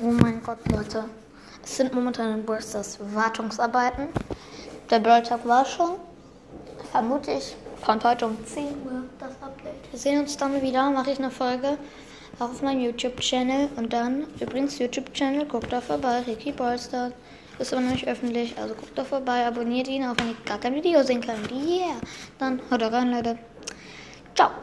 Oh mein Gott, Leute. Es sind momentan in Brawl Stars Wartungsarbeiten. Der Brawl Tag war schon. Vermute ich, kommt heute um 10 Uhr das Update. Wir sehen uns dann wieder, mache ich eine Folge auf meinem YouTube-Channel. Und dann, übrigens, YouTube-Channel, guckt da vorbei, Ricky Brawl Ist aber noch nicht öffentlich, also guckt da vorbei, abonniert ihn, auch wenn ihr gar kein Video sehen könnt. Yeah! Dann haut rein, Leute.